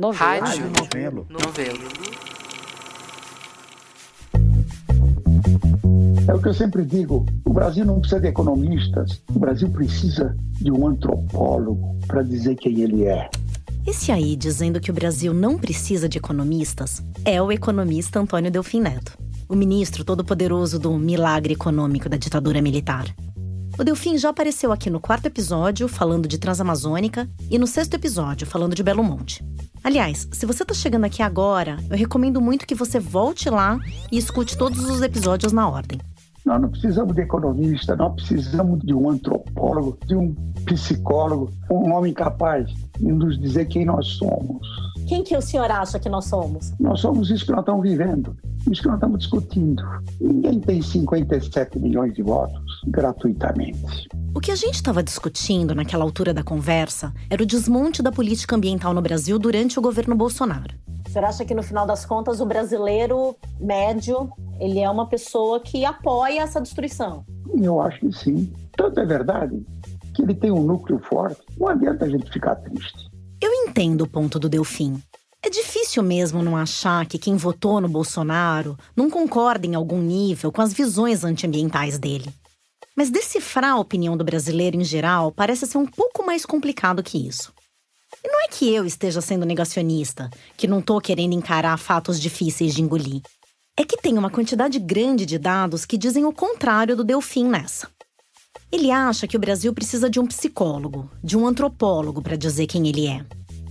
Novelo. Rádio. Novelo. Novelo. É o que eu sempre digo: o Brasil não precisa de economistas, o Brasil precisa de um antropólogo para dizer quem ele é. Esse aí dizendo que o Brasil não precisa de economistas é o economista Antônio Delfim Neto, o ministro todo-poderoso do milagre econômico da ditadura militar. O Delfim já apareceu aqui no quarto episódio falando de Transamazônica e no sexto episódio falando de Belo Monte. Aliás, se você tá chegando aqui agora, eu recomendo muito que você volte lá e escute todos os episódios na ordem. Nós não precisamos de economista, nós precisamos de um antropólogo, de um psicólogo, um homem capaz de nos dizer quem nós somos. Quem que o senhor acha que nós somos? Nós somos isso que nós estamos vivendo, isso que nós estamos discutindo. Ninguém tem 57 milhões de votos gratuitamente. O que a gente estava discutindo naquela altura da conversa era o desmonte da política ambiental no Brasil durante o governo Bolsonaro. O senhor acha que no final das contas o brasileiro médio ele é uma pessoa que apoia essa destruição? Eu acho que sim. Tanto é verdade que ele tem um núcleo forte. Não adianta a gente ficar triste. Eu entendo o ponto do Delfim. É difícil mesmo não achar que quem votou no Bolsonaro não concorda em algum nível com as visões antiambientais dele. Mas decifrar a opinião do brasileiro em geral parece ser um pouco mais complicado que isso. E não é que eu esteja sendo negacionista, que não tô querendo encarar fatos difíceis de engolir. É que tem uma quantidade grande de dados que dizem o contrário do Delfim nessa. Ele acha que o Brasil precisa de um psicólogo, de um antropólogo para dizer quem ele é.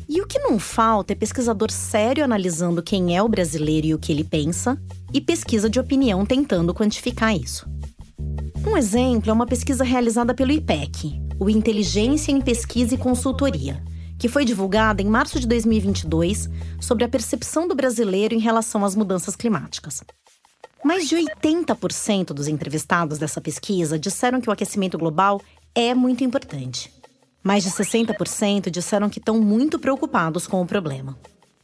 E o que não falta é pesquisador sério analisando quem é o brasileiro e o que ele pensa, e pesquisa de opinião tentando quantificar isso. Um exemplo é uma pesquisa realizada pelo IPEC, o Inteligência em Pesquisa e Consultoria, que foi divulgada em março de 2022 sobre a percepção do brasileiro em relação às mudanças climáticas. Mais de 80% dos entrevistados dessa pesquisa disseram que o aquecimento global é muito importante. Mais de 60% disseram que estão muito preocupados com o problema.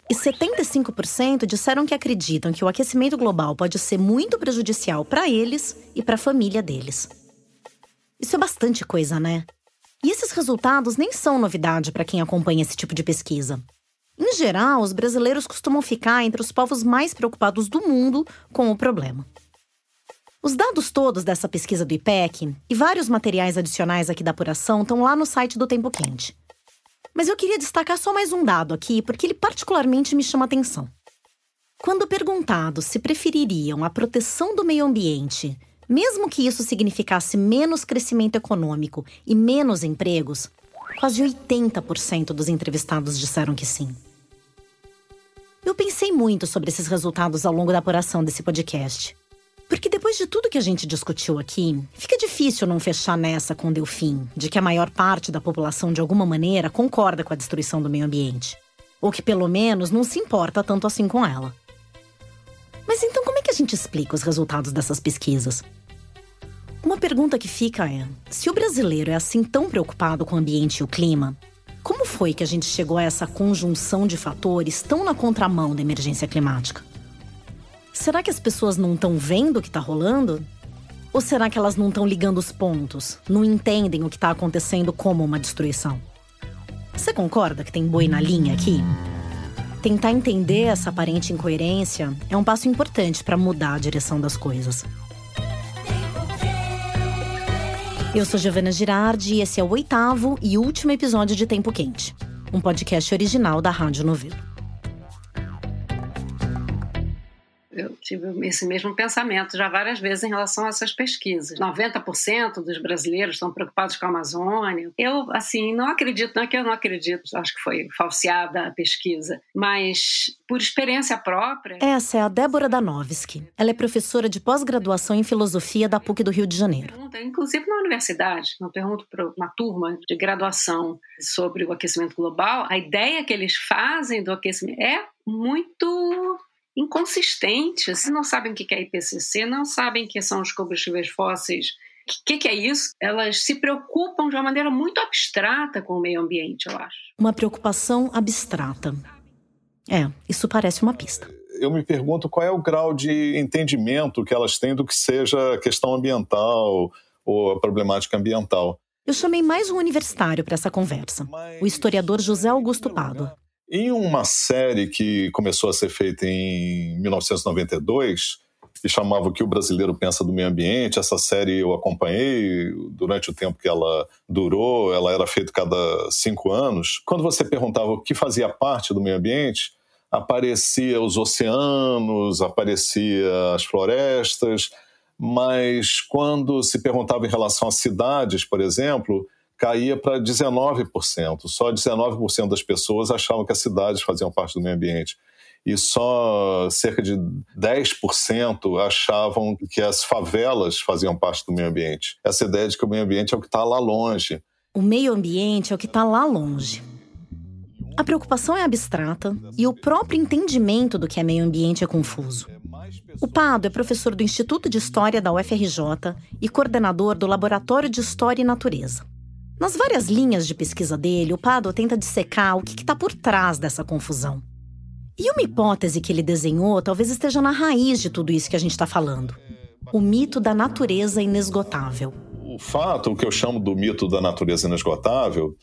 E 75% disseram que acreditam que o aquecimento global pode ser muito prejudicial para eles e para a família deles. Isso é bastante coisa, né? E esses resultados nem são novidade para quem acompanha esse tipo de pesquisa. Em geral, os brasileiros costumam ficar entre os povos mais preocupados do mundo com o problema. Os dados todos dessa pesquisa do IPEC e vários materiais adicionais aqui da apuração estão lá no site do Tempo Quente. Mas eu queria destacar só mais um dado aqui, porque ele particularmente me chama atenção. Quando perguntados se prefeririam a proteção do meio ambiente mesmo que isso significasse menos crescimento econômico e menos empregos, quase 80% dos entrevistados disseram que sim. Eu pensei muito sobre esses resultados ao longo da apuração desse podcast. Porque depois de tudo que a gente discutiu aqui, fica difícil não fechar nessa com Delfim, de que a maior parte da população de alguma maneira concorda com a destruição do meio ambiente. Ou que pelo menos não se importa tanto assim com ela. Mas então como é que a gente explica os resultados dessas pesquisas? Uma pergunta que fica é: se o brasileiro é assim tão preocupado com o ambiente e o clima, como foi que a gente chegou a essa conjunção de fatores tão na contramão da emergência climática? Será que as pessoas não estão vendo o que está rolando? Ou será que elas não estão ligando os pontos, não entendem o que está acontecendo como uma destruição? Você concorda que tem boi na linha aqui? Tentar entender essa aparente incoerência é um passo importante para mudar a direção das coisas. Eu sou Giovana Girardi e esse é o oitavo e último episódio de Tempo Quente, um podcast original da Rádio Novelo. Eu tive esse mesmo pensamento já várias vezes em relação a essas pesquisas. 90% dos brasileiros estão preocupados com a Amazônia. Eu, assim, não acredito, não é que eu não acredito, acho que foi falseada a pesquisa, mas por experiência própria. Essa é a Débora Danovski. Ela é professora de pós-graduação em filosofia da PUC do Rio de Janeiro. Inclusive na universidade, eu pergunto para uma turma de graduação sobre o aquecimento global, a ideia que eles fazem do aquecimento é muito inconsistentes, não sabem o que é IPCC, não sabem o que são os combustíveis fósseis. O que, que, é isso? Elas se preocupam de uma maneira muito abstrata com o meio ambiente, eu acho. Uma preocupação abstrata. É, isso parece uma pista. Eu me pergunto qual é o grau de entendimento que elas têm do que seja a questão ambiental ou a problemática ambiental. Eu chamei mais um universitário para essa conversa, o historiador José Augusto Pado. Em uma série que começou a ser feita em 1992, que chamava O que o Brasileiro Pensa do Meio Ambiente. Essa série eu acompanhei durante o tempo que ela durou, ela era feita cada cinco anos. Quando você perguntava o que fazia parte do meio ambiente, aparecia os oceanos, aparecia as florestas, mas quando se perguntava em relação às cidades, por exemplo, caía para 19%. Só 19% das pessoas achavam que as cidades faziam parte do meio ambiente e só cerca de 10% achavam que as favelas faziam parte do meio ambiente. Essa ideia de que o meio ambiente é o que está lá longe. O meio ambiente é o que está lá longe. A preocupação é abstrata e o próprio entendimento do que é meio ambiente é confuso. O Pado é professor do Instituto de História da UFRJ e coordenador do Laboratório de História e Natureza. Nas várias linhas de pesquisa dele, o Pado tenta dissecar o que está por trás dessa confusão. E uma hipótese que ele desenhou talvez esteja na raiz de tudo isso que a gente está falando: o mito da natureza inesgotável. O fato, o que eu chamo do mito da natureza inesgotável,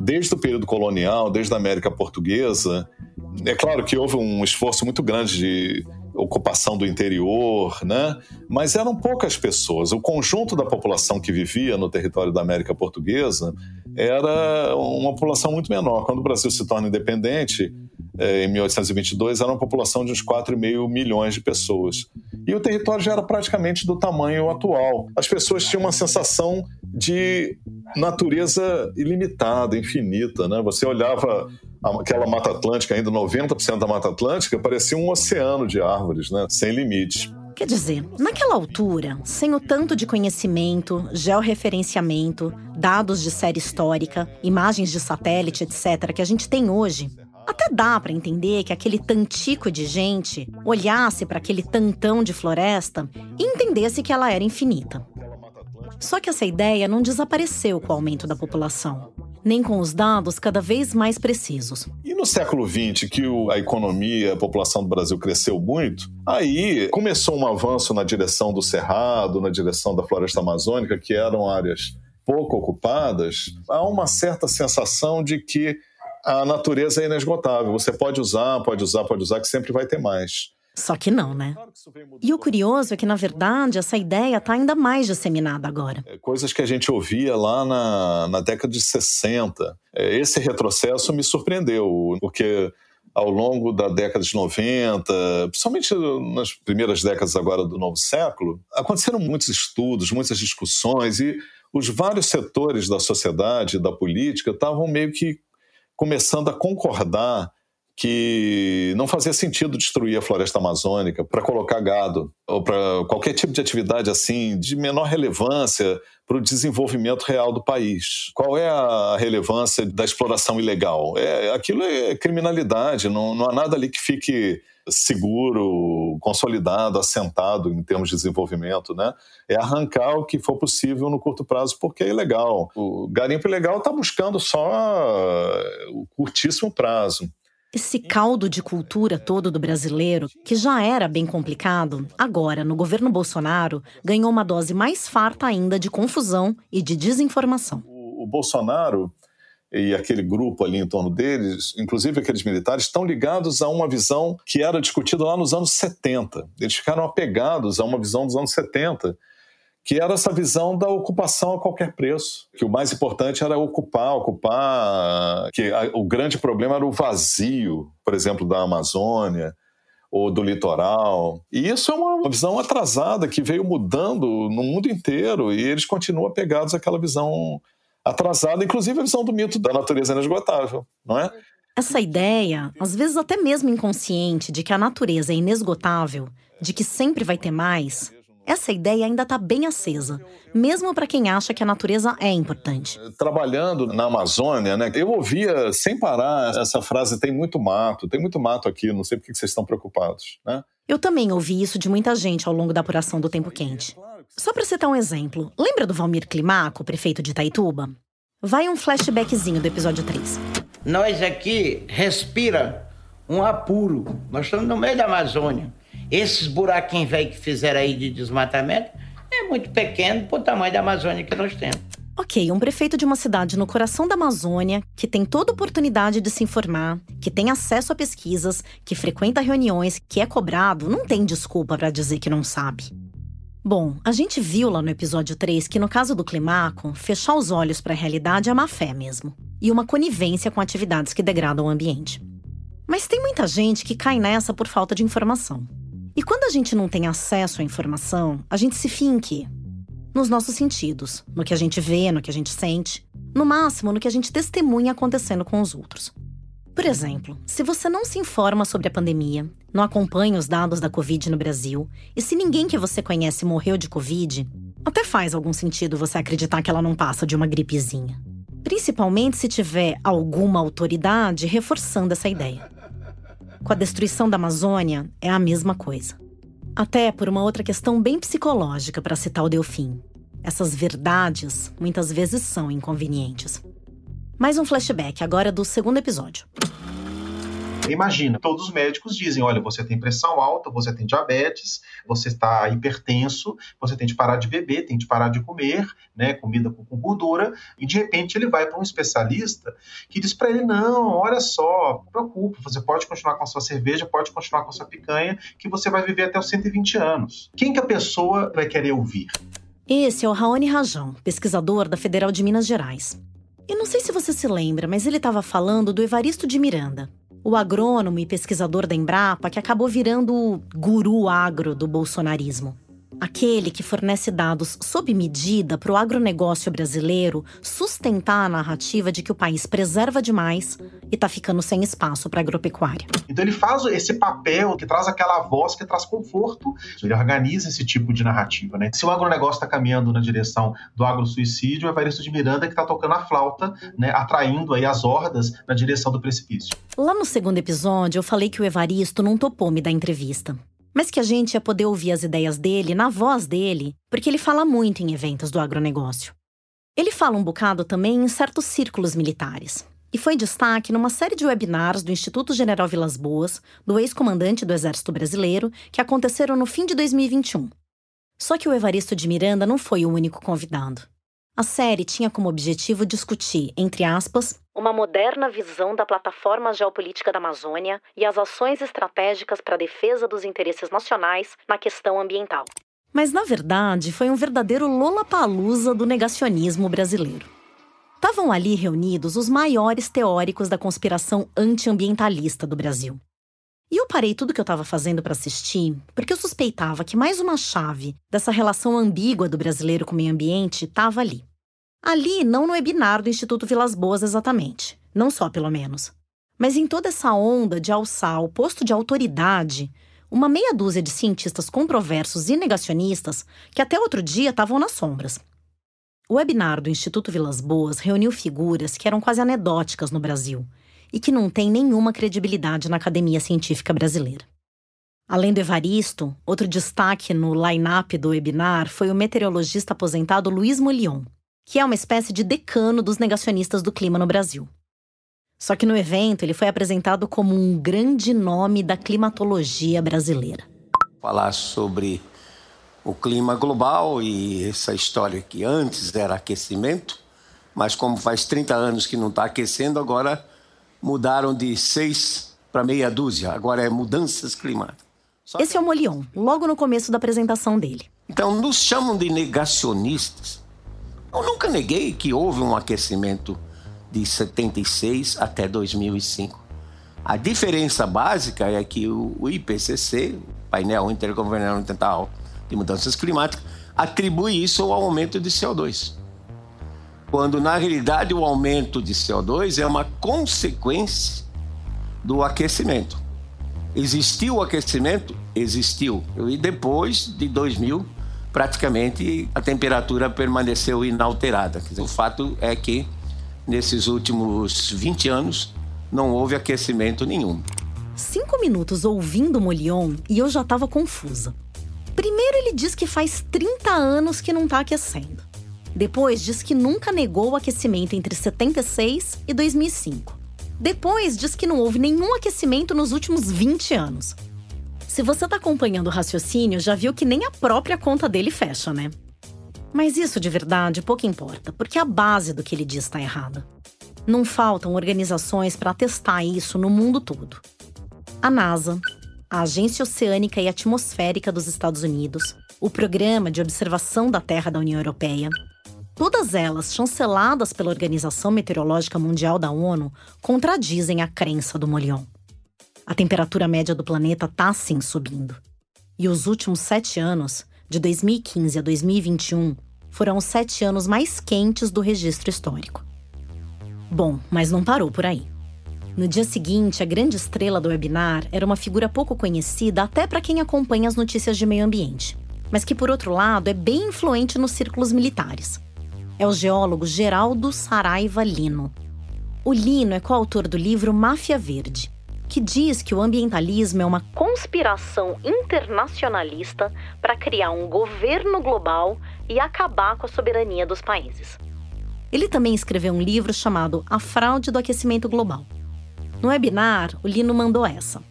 desde o período colonial, desde a América Portuguesa, é claro que houve um esforço muito grande de ocupação do interior, né? Mas eram poucas pessoas. O conjunto da população que vivia no território da América Portuguesa era uma população muito menor. Quando o Brasil se torna independente, é, em 1822, era uma população de uns 4,5 milhões de pessoas. E o território já era praticamente do tamanho atual. As pessoas tinham uma sensação de natureza ilimitada, infinita. Né? Você olhava aquela Mata Atlântica, ainda 90% da Mata Atlântica, parecia um oceano de árvores, né? sem limites. Quer dizer, naquela altura, sem o tanto de conhecimento, georreferenciamento, dados de série histórica, imagens de satélite, etc., que a gente tem hoje, até dá para entender que aquele tantico de gente olhasse para aquele tantão de floresta e entendesse que ela era infinita. Só que essa ideia não desapareceu com o aumento da população, nem com os dados cada vez mais precisos. E no século XX, que a economia, a população do Brasil cresceu muito, aí começou um avanço na direção do cerrado, na direção da floresta amazônica, que eram áreas pouco ocupadas. Há uma certa sensação de que a natureza é inesgotável. Você pode usar, pode usar, pode usar, que sempre vai ter mais. Só que não, né? E o curioso é que, na verdade, essa ideia está ainda mais disseminada agora. É, coisas que a gente ouvia lá na, na década de 60. É, esse retrocesso me surpreendeu, porque ao longo da década de 90, principalmente nas primeiras décadas agora do novo século, aconteceram muitos estudos, muitas discussões e os vários setores da sociedade, da política, estavam meio que começando a concordar que não fazia sentido destruir a floresta amazônica para colocar gado ou para qualquer tipo de atividade assim de menor relevância para o desenvolvimento real do país. Qual é a relevância da exploração ilegal? É, aquilo é criminalidade, não, não há nada ali que fique seguro, consolidado, assentado em termos de desenvolvimento, né? É arrancar o que for possível no curto prazo porque é ilegal. O garimpo ilegal está buscando só o curtíssimo prazo. Esse caldo de cultura todo do brasileiro, que já era bem complicado, agora, no governo Bolsonaro, ganhou uma dose mais farta ainda de confusão e de desinformação. O, o Bolsonaro e aquele grupo ali em torno deles, inclusive aqueles militares, estão ligados a uma visão que era discutida lá nos anos 70. Eles ficaram apegados a uma visão dos anos 70 que era essa visão da ocupação a qualquer preço, que o mais importante era ocupar, ocupar, que a, o grande problema era o vazio, por exemplo, da Amazônia ou do litoral. E isso é uma visão atrasada que veio mudando no mundo inteiro e eles continuam apegados àquela visão atrasada, inclusive a visão do mito da natureza inesgotável, não é? Essa ideia, às vezes até mesmo inconsciente, de que a natureza é inesgotável, de que sempre vai ter mais, essa ideia ainda está bem acesa, mesmo para quem acha que a natureza é importante. Trabalhando na Amazônia, né, eu ouvia sem parar essa frase: tem muito mato, tem muito mato aqui, não sei por que vocês estão preocupados. Né? Eu também ouvi isso de muita gente ao longo da apuração do tempo quente. Só para citar um exemplo, lembra do Valmir Climaco, prefeito de Itaituba? Vai um flashbackzinho do episódio 3. Nós aqui respira um apuro. Nós estamos no meio da Amazônia. Esses buraquinhos velhos que fizeram aí de desmatamento é muito pequeno para o tamanho da Amazônia que nós temos. Ok, um prefeito de uma cidade no coração da Amazônia, que tem toda oportunidade de se informar, que tem acesso a pesquisas, que frequenta reuniões, que é cobrado, não tem desculpa para dizer que não sabe. Bom, a gente viu lá no episódio 3 que no caso do Climaco, fechar os olhos para a realidade é má fé mesmo, e uma conivência com atividades que degradam o ambiente. Mas tem muita gente que cai nessa por falta de informação. E quando a gente não tem acesso à informação, a gente se fia em quê? nos nossos sentidos, no que a gente vê, no que a gente sente, no máximo no que a gente testemunha acontecendo com os outros. Por exemplo, se você não se informa sobre a pandemia, não acompanha os dados da Covid no Brasil, e se ninguém que você conhece morreu de Covid, até faz algum sentido você acreditar que ela não passa de uma gripezinha. Principalmente se tiver alguma autoridade reforçando essa ideia. Com a destruição da Amazônia, é a mesma coisa. Até por uma outra questão bem psicológica, para citar o Delfim. Essas verdades muitas vezes são inconvenientes. Mais um flashback agora do segundo episódio. Imagina, todos os médicos dizem: olha, você tem pressão alta, você tem diabetes, você está hipertenso, você tem de parar de beber, tem de parar de comer, né, comida com gordura, e de repente ele vai para um especialista que diz para ele: não, olha só, não preocupe, você pode continuar com a sua cerveja, pode continuar com a sua picanha, que você vai viver até os 120 anos. Quem que a pessoa vai querer ouvir? Esse é o Raoni Rajão, pesquisador da Federal de Minas Gerais. E não sei se você se lembra, mas ele estava falando do Evaristo de Miranda, o agrônomo e pesquisador da Embrapa que acabou virando o guru agro do bolsonarismo. Aquele que fornece dados sob medida para o agronegócio brasileiro sustentar a narrativa de que o país preserva demais e está ficando sem espaço para agropecuária. Então ele faz esse papel que traz aquela voz que traz conforto, ele organiza esse tipo de narrativa. Né? Se o agronegócio está caminhando na direção do agrosuicídio, é Evaristo de Miranda que está tocando a flauta, né, atraindo aí as hordas na direção do precipício. Lá no segundo episódio, eu falei que o Evaristo não topou me dar entrevista mas que a gente ia poder ouvir as ideias dele na voz dele, porque ele fala muito em eventos do agronegócio. Ele fala um bocado também em certos círculos militares. E foi destaque numa série de webinars do Instituto General Vilas Boas, do ex-comandante do Exército Brasileiro, que aconteceram no fim de 2021. Só que o Evaristo de Miranda não foi o único convidado. A série tinha como objetivo discutir, entre aspas, uma moderna visão da plataforma geopolítica da Amazônia e as ações estratégicas para a defesa dos interesses nacionais na questão ambiental. Mas, na verdade, foi um verdadeiro lollapalooza do negacionismo brasileiro. Estavam ali reunidos os maiores teóricos da conspiração antiambientalista do Brasil. E eu parei tudo que eu estava fazendo para assistir, porque eu suspeitava que mais uma chave dessa relação ambígua do brasileiro com o meio ambiente estava ali. Ali, não no webinar do Instituto Vilas Boas exatamente, não só pelo menos, mas em toda essa onda de alçar o posto de autoridade uma meia dúzia de cientistas controversos e negacionistas que até outro dia estavam nas sombras. O webinar do Instituto Vilas Boas reuniu figuras que eram quase anedóticas no Brasil e que não têm nenhuma credibilidade na academia científica brasileira. Além do Evaristo, outro destaque no line-up do webinar foi o meteorologista aposentado Luiz Molion, que é uma espécie de decano dos negacionistas do clima no Brasil. Só que no evento ele foi apresentado como um grande nome da climatologia brasileira. Falar sobre o clima global e essa história que antes era aquecimento, mas como faz 30 anos que não está aquecendo, agora mudaram de seis para meia dúzia, agora é mudanças climáticas. Só Esse é o Molion, logo no começo da apresentação dele. Então, nos chamam de negacionistas eu nunca neguei que houve um aquecimento de 76 até 2005. A diferença básica é que o IPCC, Painel Intergovernamental de Mudanças Climáticas, atribui isso ao aumento de CO2. Quando na realidade o aumento de CO2 é uma consequência do aquecimento. Existiu o aquecimento? Existiu. E depois de 2000 praticamente a temperatura permaneceu inalterada. Dizer, o fato é que nesses últimos 20 anos não houve aquecimento nenhum. Cinco minutos ouvindo Molion e eu já estava confusa. Primeiro, ele diz que faz 30 anos que não está aquecendo. Depois, diz que nunca negou o aquecimento entre 76 e 2005. Depois, diz que não houve nenhum aquecimento nos últimos 20 anos. Se você tá acompanhando o raciocínio, já viu que nem a própria conta dele fecha, né? Mas isso de verdade pouco importa, porque a base do que ele diz está errada. Não faltam organizações para testar isso no mundo todo. A NASA, a Agência Oceânica e Atmosférica dos Estados Unidos, o Programa de Observação da Terra da União Europeia, todas elas chanceladas pela Organização Meteorológica Mundial da ONU, contradizem a crença do Molion. A temperatura média do planeta está sim subindo. E os últimos sete anos, de 2015 a 2021, foram os sete anos mais quentes do registro histórico. Bom, mas não parou por aí. No dia seguinte, a grande estrela do webinar era uma figura pouco conhecida até para quem acompanha as notícias de meio ambiente, mas que, por outro lado, é bem influente nos círculos militares. É o geólogo Geraldo Saraiva Lino. O Lino é coautor do livro Máfia Verde, que diz que o ambientalismo é uma conspiração internacionalista para criar um governo global e acabar com a soberania dos países. Ele também escreveu um livro chamado A Fraude do Aquecimento Global. No webinar, o Lino mandou essa.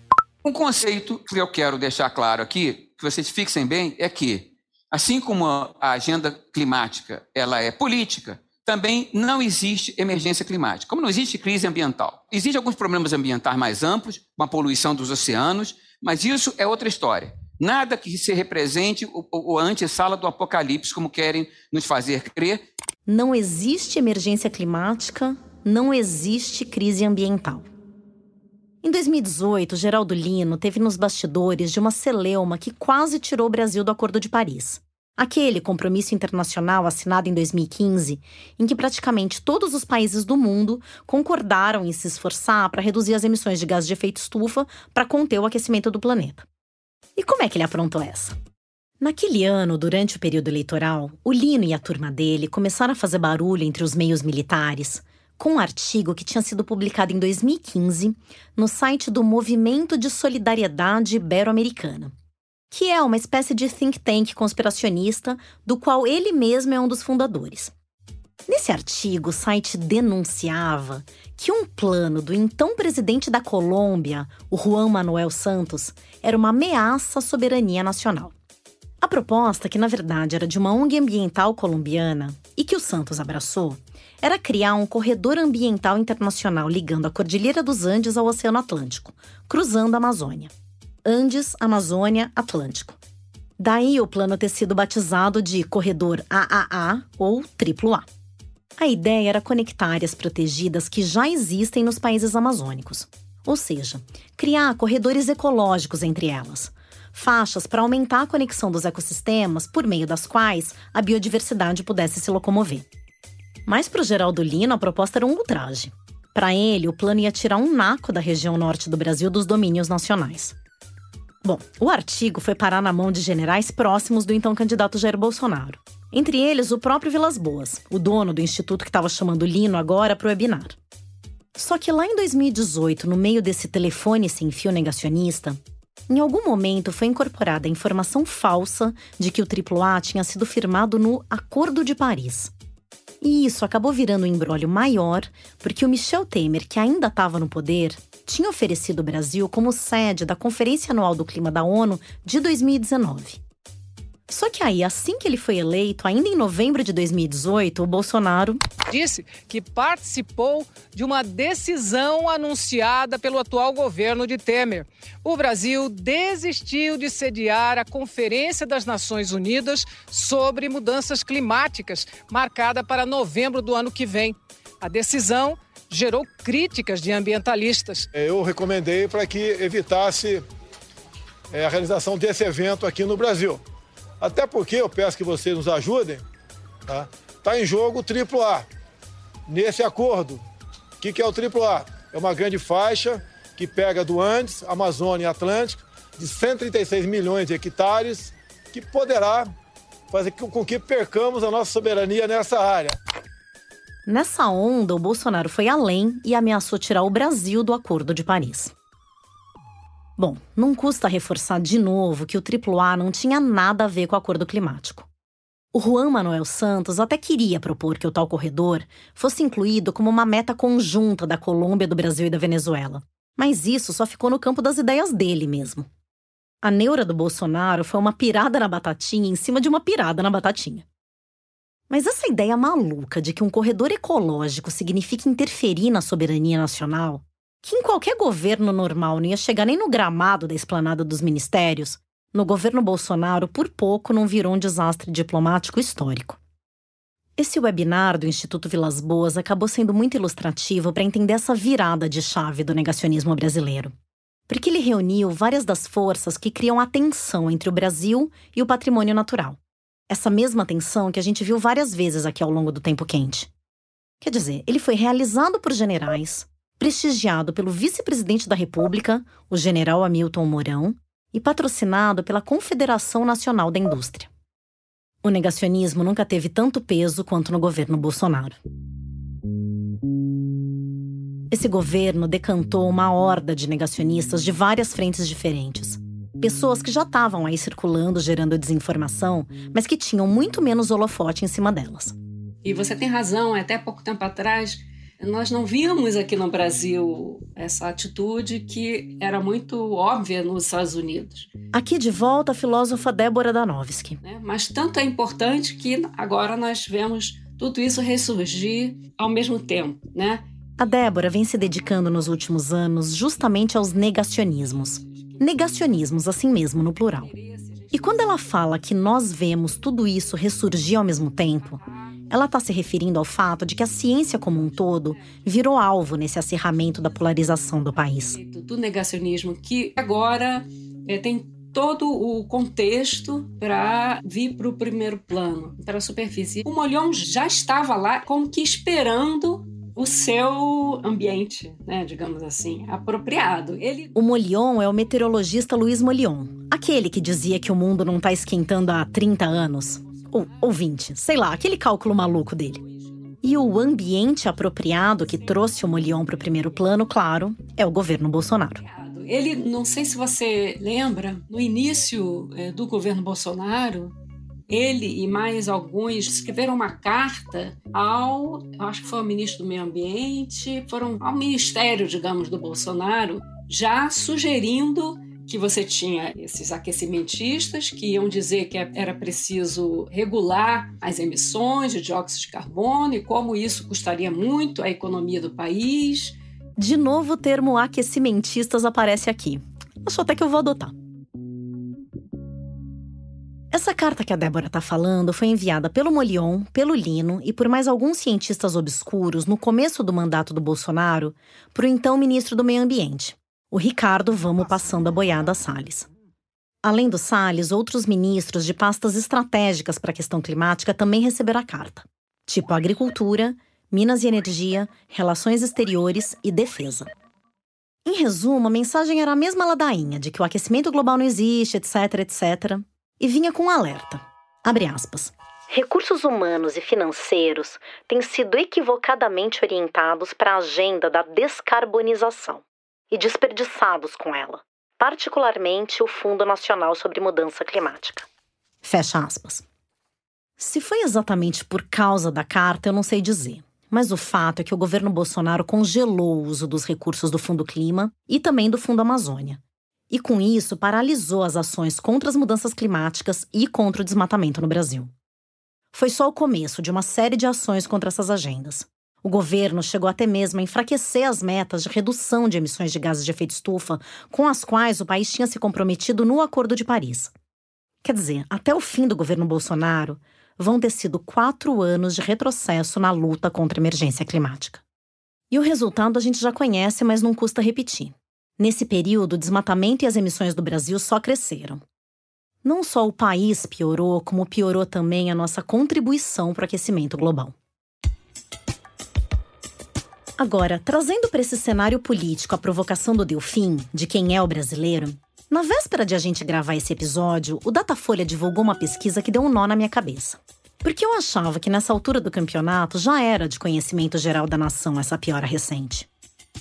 Um conceito que eu quero deixar claro aqui, que vocês fixem bem, é que, assim como a agenda climática ela é política, também não existe emergência climática. Como não existe crise ambiental. Existem alguns problemas ambientais mais amplos, com a poluição dos oceanos, mas isso é outra história. Nada que se represente o, o do apocalipse, como querem nos fazer crer. Não existe emergência climática, não existe crise ambiental. Em 2018, Geraldo Lino teve nos bastidores de uma celeuma que quase tirou o Brasil do Acordo de Paris. Aquele compromisso internacional assinado em 2015, em que praticamente todos os países do mundo concordaram em se esforçar para reduzir as emissões de gás de efeito estufa para conter o aquecimento do planeta. E como é que ele afrontou essa? Naquele ano, durante o período eleitoral, o Lino e a turma dele começaram a fazer barulho entre os meios militares com um artigo que tinha sido publicado em 2015 no site do Movimento de Solidariedade Ibero-Americana que é uma espécie de think tank conspiracionista do qual ele mesmo é um dos fundadores. Nesse artigo, o site denunciava que um plano do então presidente da Colômbia, o Juan Manuel Santos, era uma ameaça à soberania nacional. A proposta, que na verdade era de uma ONG ambiental colombiana e que o Santos abraçou, era criar um corredor ambiental internacional ligando a Cordilheira dos Andes ao Oceano Atlântico, cruzando a Amazônia. Andes, Amazônia, Atlântico. Daí o plano ter sido batizado de Corredor AAA ou AAA. A ideia era conectar áreas protegidas que já existem nos países amazônicos, ou seja, criar corredores ecológicos entre elas, faixas para aumentar a conexão dos ecossistemas por meio das quais a biodiversidade pudesse se locomover. Mas para o Geraldo Lino, a proposta era um ultraje. Para ele, o plano ia tirar um naco da região norte do Brasil dos domínios nacionais. Bom, o artigo foi parar na mão de generais próximos do então candidato Jair Bolsonaro. Entre eles, o próprio Vilas Boas, o dono do instituto que estava chamando Lino agora para o webinar. Só que lá em 2018, no meio desse telefone sem fio negacionista, em algum momento foi incorporada a informação falsa de que o AAA tinha sido firmado no Acordo de Paris. E isso acabou virando um embrólio maior, porque o Michel Temer, que ainda estava no poder, tinha oferecido o Brasil como sede da Conferência Anual do Clima da ONU de 2019. Só que aí, assim que ele foi eleito, ainda em novembro de 2018, o Bolsonaro disse que participou de uma decisão anunciada pelo atual governo de Temer. O Brasil desistiu de sediar a Conferência das Nações Unidas sobre Mudanças Climáticas, marcada para novembro do ano que vem. A decisão gerou críticas de ambientalistas. Eu recomendei para que evitasse é, a realização desse evento aqui no Brasil. Até porque eu peço que vocês nos ajudem. Tá, tá em jogo o AAA. Nesse acordo, o que, que é o AAA? É uma grande faixa que pega do Andes, Amazônia e Atlântico, de 136 milhões de hectares, que poderá fazer com que percamos a nossa soberania nessa área. Nessa onda, o Bolsonaro foi além e ameaçou tirar o Brasil do Acordo de Paris. Bom, não custa reforçar de novo que o AAA não tinha nada a ver com o acordo climático. O Juan Manuel Santos até queria propor que o tal corredor fosse incluído como uma meta conjunta da Colômbia, do Brasil e da Venezuela. Mas isso só ficou no campo das ideias dele mesmo. A neura do Bolsonaro foi uma pirada na batatinha em cima de uma pirada na batatinha. Mas essa ideia maluca de que um corredor ecológico significa interferir na soberania nacional, que em qualquer governo normal não ia chegar nem no gramado da esplanada dos ministérios, no governo Bolsonaro, por pouco não virou um desastre diplomático histórico. Esse webinar do Instituto Vilas Boas acabou sendo muito ilustrativo para entender essa virada de chave do negacionismo brasileiro. Porque ele reuniu várias das forças que criam a tensão entre o Brasil e o patrimônio natural. Essa mesma tensão que a gente viu várias vezes aqui ao longo do tempo quente. Quer dizer, ele foi realizado por generais, prestigiado pelo vice-presidente da República, o general Hamilton Mourão, e patrocinado pela Confederação Nacional da Indústria. O negacionismo nunca teve tanto peso quanto no governo Bolsonaro. Esse governo decantou uma horda de negacionistas de várias frentes diferentes. Pessoas que já estavam aí circulando, gerando desinformação, mas que tinham muito menos holofote em cima delas. E você tem razão, até pouco tempo atrás, nós não víamos aqui no Brasil essa atitude que era muito óbvia nos Estados Unidos. Aqui de volta a filósofa Débora Danowski. Né? Mas tanto é importante que agora nós vemos tudo isso ressurgir ao mesmo tempo, né? A Débora vem se dedicando nos últimos anos justamente aos negacionismos. Negacionismos, assim mesmo, no plural. E quando ela fala que nós vemos tudo isso ressurgir ao mesmo tempo, ela está se referindo ao fato de que a ciência como um todo virou alvo nesse acirramento da polarização do país. Do negacionismo, que agora é, tem todo o contexto para vir para o primeiro plano, para a superfície. O Molhon já estava lá como que esperando o seu ambiente, né, digamos assim, apropriado. Ele... O Molion é o meteorologista Luiz Molion, aquele que dizia que o mundo não está esquentando há 30 anos ou, ou 20, sei lá, aquele cálculo maluco dele. E o ambiente apropriado que trouxe o Molion para o primeiro plano, claro, é o governo Bolsonaro. Ele, não sei se você lembra, no início é, do governo Bolsonaro, ele e mais alguns escreveram uma carta ao, acho que foi ao ministro do Meio Ambiente, foram ao ministério, digamos, do Bolsonaro, já sugerindo que você tinha esses aquecimentistas que iam dizer que era preciso regular as emissões de dióxido de carbono e como isso custaria muito à economia do país. De novo, o termo aquecimentistas aparece aqui. Acho até que eu vou adotar. Essa carta que a Débora está falando foi enviada pelo Molion, pelo Lino e por mais alguns cientistas obscuros no começo do mandato do Bolsonaro para o então ministro do Meio Ambiente, o Ricardo Vamos Passando a Boiada Salles. Além do Salles, outros ministros de pastas estratégicas para a questão climática também receberam a carta, tipo Agricultura, Minas e Energia, Relações Exteriores e Defesa. Em resumo, a mensagem era a mesma ladainha de que o aquecimento global não existe, etc, etc, e vinha com um alerta. Abre aspas. Recursos humanos e financeiros têm sido equivocadamente orientados para a agenda da descarbonização e desperdiçados com ela, particularmente o Fundo Nacional sobre Mudança Climática. Fecha aspas. Se foi exatamente por causa da carta, eu não sei dizer. Mas o fato é que o governo Bolsonaro congelou o uso dos recursos do Fundo Clima e também do Fundo Amazônia. E com isso, paralisou as ações contra as mudanças climáticas e contra o desmatamento no Brasil. Foi só o começo de uma série de ações contra essas agendas. O governo chegou até mesmo a enfraquecer as metas de redução de emissões de gases de efeito estufa com as quais o país tinha se comprometido no Acordo de Paris. Quer dizer, até o fim do governo Bolsonaro, vão ter sido quatro anos de retrocesso na luta contra a emergência climática. E o resultado a gente já conhece, mas não custa repetir. Nesse período, o desmatamento e as emissões do Brasil só cresceram. Não só o país piorou, como piorou também a nossa contribuição para o aquecimento global. Agora, trazendo para esse cenário político a provocação do Delfim, de quem é o brasileiro, na véspera de a gente gravar esse episódio, o Datafolha divulgou uma pesquisa que deu um nó na minha cabeça. Porque eu achava que nessa altura do campeonato já era de conhecimento geral da nação essa piora recente.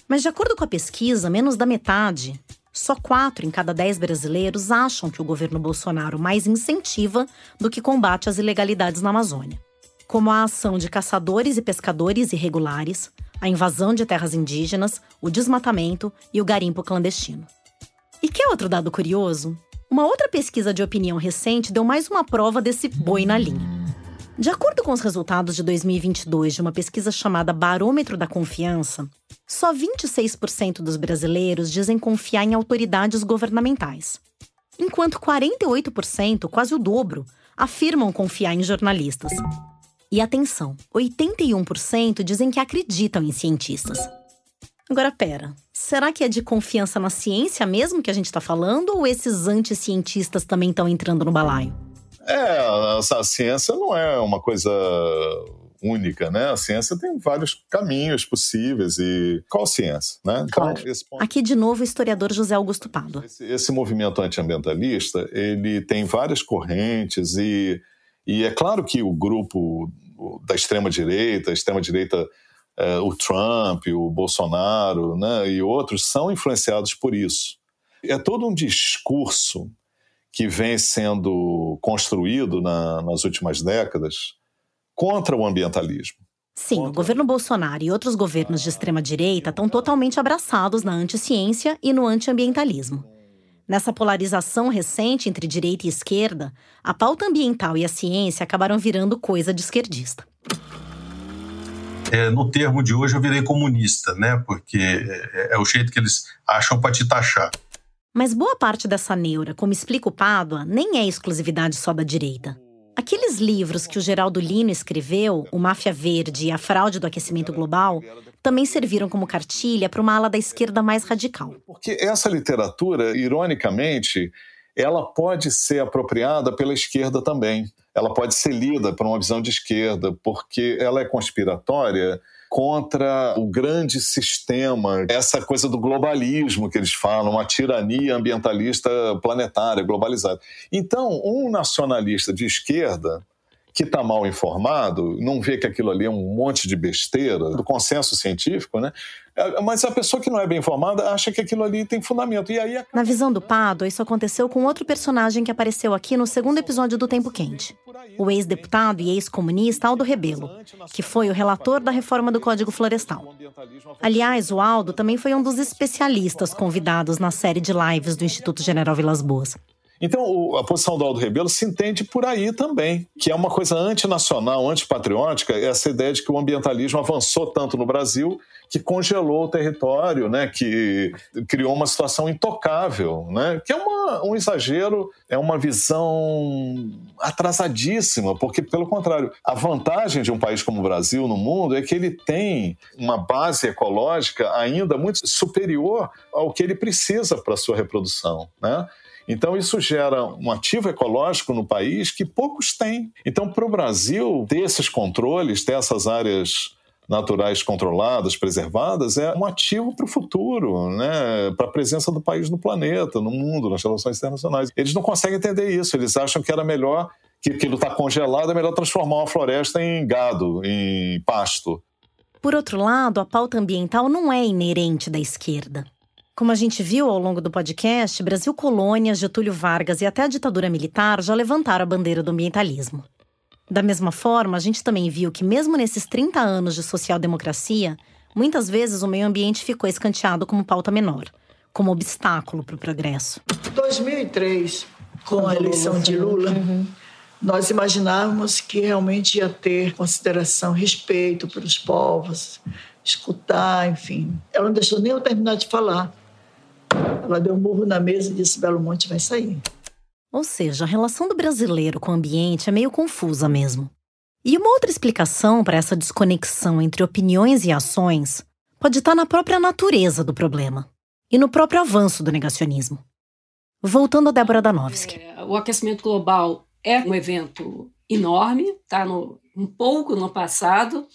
Mas de acordo com a pesquisa, menos da metade, só quatro em cada dez brasileiros acham que o governo Bolsonaro mais incentiva do que combate as ilegalidades na Amazônia. Como a ação de caçadores e pescadores irregulares, a invasão de terras indígenas, o desmatamento e o garimpo clandestino. E que outro dado curioso? Uma outra pesquisa de opinião recente deu mais uma prova desse boi na linha. De acordo com os resultados de 2022 de uma pesquisa chamada Barômetro da Confiança, só 26% dos brasileiros dizem confiar em autoridades governamentais, enquanto 48%, quase o dobro, afirmam confiar em jornalistas. E atenção, 81% dizem que acreditam em cientistas. Agora, pera, será que é de confiança na ciência mesmo que a gente está falando ou esses anticientistas também estão entrando no balaio? É, a, ciência não é uma coisa única, né? A ciência tem vários caminhos possíveis e qual ciência, né? Então, claro. ponto... Aqui de novo o historiador José Augusto Pado. Esse, esse, movimento antiambientalista, ele tem várias correntes e, e é claro que o grupo da extrema direita, a extrema direita é, o Trump, o Bolsonaro, né, e outros são influenciados por isso. É todo um discurso que vem sendo construído na, nas últimas décadas contra o ambientalismo. Sim, contra... o governo Bolsonaro e outros governos de extrema-direita estão totalmente abraçados na anticiência e no antiambientalismo. Nessa polarização recente entre direita e esquerda, a pauta ambiental e a ciência acabaram virando coisa de esquerdista. É, no termo de hoje eu virei comunista, né? Porque é, é o jeito que eles acham para te taxar. Mas boa parte dessa neura, como explica o Pádua, nem é exclusividade só da direita. Aqueles livros que o Geraldo Lino escreveu, O Máfia Verde e A Fraude do Aquecimento Global, também serviram como cartilha para uma ala da esquerda mais radical. Porque essa literatura, ironicamente, ela pode ser apropriada pela esquerda também. Ela pode ser lida por uma visão de esquerda, porque ela é conspiratória contra o grande sistema, essa coisa do globalismo que eles falam, uma tirania ambientalista planetária, globalizada. Então, um nacionalista de esquerda que está mal informado, não vê que aquilo ali é um monte de besteira, do consenso científico, né? É, mas a pessoa que não é bem informada acha que aquilo ali tem fundamento. E aí Na visão do Pado, isso aconteceu com outro personagem que apareceu aqui no segundo episódio do Tempo Quente. O ex-deputado e ex-comunista Aldo Rebelo, que foi o relator da reforma do Código Florestal. Aliás, o Aldo também foi um dos especialistas convidados na série de lives do Instituto General Vilas Boas. Então, a posição do Aldo Rebelo se entende por aí também, que é uma coisa antinacional, antipatriótica, essa ideia de que o ambientalismo avançou tanto no Brasil que congelou o território, né, que criou uma situação intocável, né, que é uma, um exagero, é uma visão atrasadíssima, porque, pelo contrário, a vantagem de um país como o Brasil no mundo é que ele tem uma base ecológica ainda muito superior ao que ele precisa para sua reprodução. Né? Então, isso gera um ativo ecológico no país que poucos têm. Então, para o Brasil, ter esses controles, ter essas áreas naturais controladas, preservadas, é um ativo para o futuro, né? para a presença do país no planeta, no mundo, nas relações internacionais. Eles não conseguem entender isso, eles acham que era melhor, que aquilo está congelado, é melhor transformar uma floresta em gado, em pasto. Por outro lado, a pauta ambiental não é inerente da esquerda. Como a gente viu ao longo do podcast, Brasil Colônia, Getúlio Vargas e até a ditadura militar já levantaram a bandeira do ambientalismo. Da mesma forma, a gente também viu que, mesmo nesses 30 anos de social-democracia, muitas vezes o meio ambiente ficou escanteado como pauta menor, como obstáculo para o progresso. 2003, com a eleição de Lula, nós imaginávamos que realmente ia ter consideração, respeito pelos povos, escutar, enfim. Ela não deixou nem eu terminar de falar. Ela deu um murro na mesa e disse: Belo Monte vai sair. Ou seja, a relação do brasileiro com o ambiente é meio confusa mesmo. E uma outra explicação para essa desconexão entre opiniões e ações pode estar na própria natureza do problema e no próprio avanço do negacionismo. Voltando a Débora Danowski. É, o aquecimento global é um evento enorme, está um pouco no passado,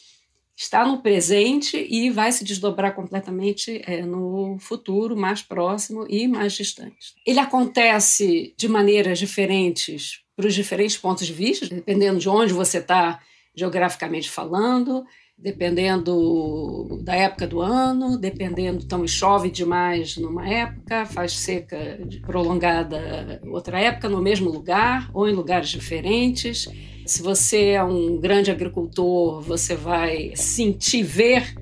está no presente e vai se desdobrar completamente é, no futuro mais próximo e mais distante. Ele acontece de maneiras diferentes para os diferentes pontos de vista, dependendo de onde você está geograficamente falando, dependendo da época do ano, dependendo, então chove demais numa época, faz seca prolongada outra época no mesmo lugar ou em lugares diferentes. Se você é um grande agricultor, você vai sentir, ver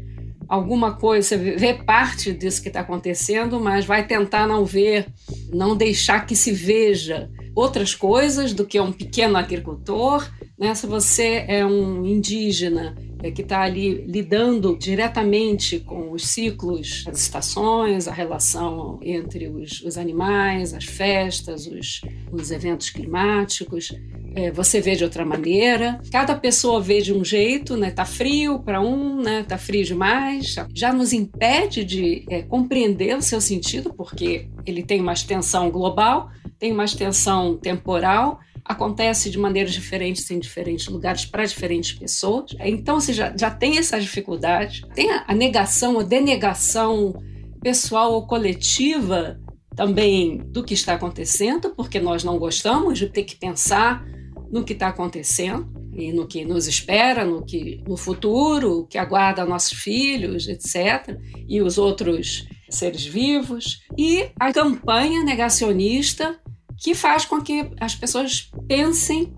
alguma coisa, ver parte disso que está acontecendo, mas vai tentar não ver, não deixar que se veja outras coisas do que um pequeno agricultor, Né? Se você é um indígena é, que está ali lidando diretamente com os ciclos, as estações, a relação entre os, os animais, as festas, os, os eventos climáticos, é, você vê de outra maneira. Cada pessoa vê de um jeito, né? Tá frio para um, né? Tá frio demais. Já nos impede de é, compreender o seu sentido, porque ele tem uma extensão global, tem uma extensão temporal acontece de maneiras diferentes em diferentes lugares para diferentes pessoas. Então você já, já tem essa dificuldade. Tem a, a negação, a denegação pessoal ou coletiva também do que está acontecendo, porque nós não gostamos de ter que pensar no que está acontecendo e no que nos espera, no que no futuro, o que aguarda nossos filhos, etc, e os outros seres vivos, e a campanha negacionista que faz com que as pessoas pensem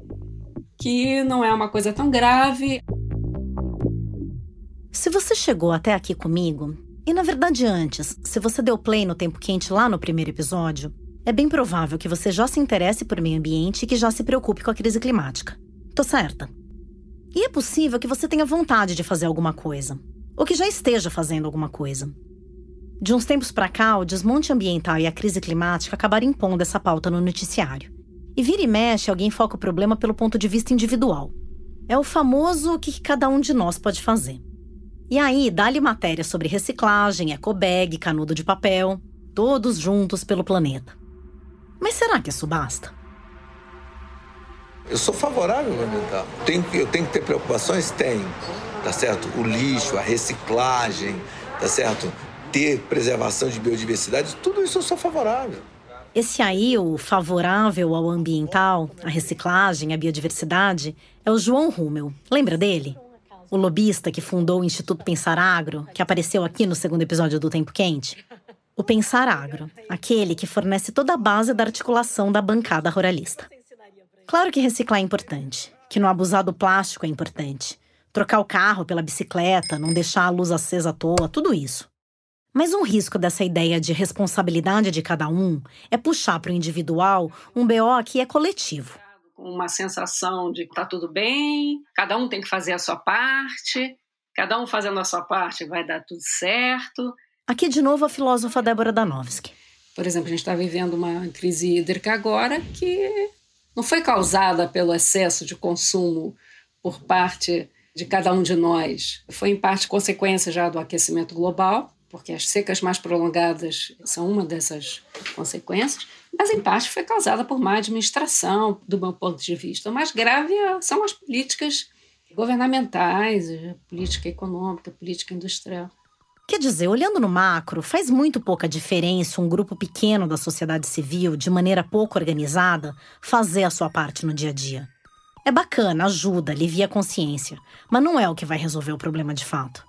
que não é uma coisa tão grave. Se você chegou até aqui comigo, e na verdade antes, se você deu play no Tempo Quente lá no primeiro episódio, é bem provável que você já se interesse por meio ambiente e que já se preocupe com a crise climática. Tô certa? E é possível que você tenha vontade de fazer alguma coisa, ou que já esteja fazendo alguma coisa. De uns tempos para cá, o desmonte ambiental e a crise climática acabaram impondo essa pauta no noticiário. E vira e mexe, alguém foca o problema pelo ponto de vista individual. É o famoso o que cada um de nós pode fazer. E aí, dá-lhe matéria sobre reciclagem, ecobag, canudo de papel, todos juntos pelo planeta. Mas será que isso basta? Eu sou favorável ao ambiental. Tenho, eu tenho que ter preocupações? Tenho. Tá certo? O lixo, a reciclagem, tá certo? ter preservação de biodiversidade, tudo isso eu sou favorável. Esse aí, o favorável ao ambiental, à reciclagem, à biodiversidade, é o João Rummel. Lembra dele? O lobista que fundou o Instituto Pensar Agro, que apareceu aqui no segundo episódio do Tempo Quente? O Pensar Agro, aquele que fornece toda a base da articulação da bancada ruralista. Claro que reciclar é importante, que não abusar do plástico é importante, trocar o carro pela bicicleta, não deixar a luz acesa à toa, tudo isso. Mas um risco dessa ideia de responsabilidade de cada um é puxar para o individual um BO que é coletivo. Uma sensação de está tudo bem, cada um tem que fazer a sua parte, cada um fazendo a sua parte vai dar tudo certo. Aqui de novo a filósofa Débora Danowski. Por exemplo, a gente está vivendo uma crise hídrica agora que não foi causada pelo excesso de consumo por parte de cada um de nós. Foi em parte consequência já do aquecimento global, porque as secas mais prolongadas são uma dessas consequências, mas em parte foi causada por má administração, do meu ponto de vista. O mais grave são as políticas governamentais, política econômica, política industrial. Quer dizer, olhando no macro, faz muito pouca diferença um grupo pequeno da sociedade civil, de maneira pouco organizada, fazer a sua parte no dia a dia. É bacana, ajuda, alivia a consciência, mas não é o que vai resolver o problema de fato.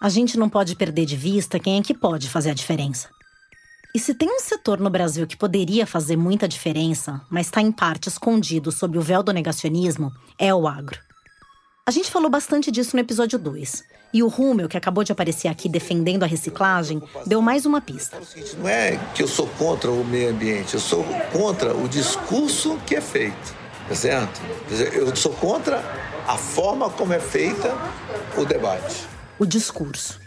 A gente não pode perder de vista quem é que pode fazer a diferença. E se tem um setor no Brasil que poderia fazer muita diferença, mas está em parte escondido sob o véu do negacionismo, é o agro. A gente falou bastante disso no episódio 2. E o Rúmel, que acabou de aparecer aqui defendendo a reciclagem, deu mais uma pista. Não é que eu sou contra o meio ambiente, eu sou contra o discurso que é feito. Tá certo? Eu sou contra a forma como é feita o debate o discurso,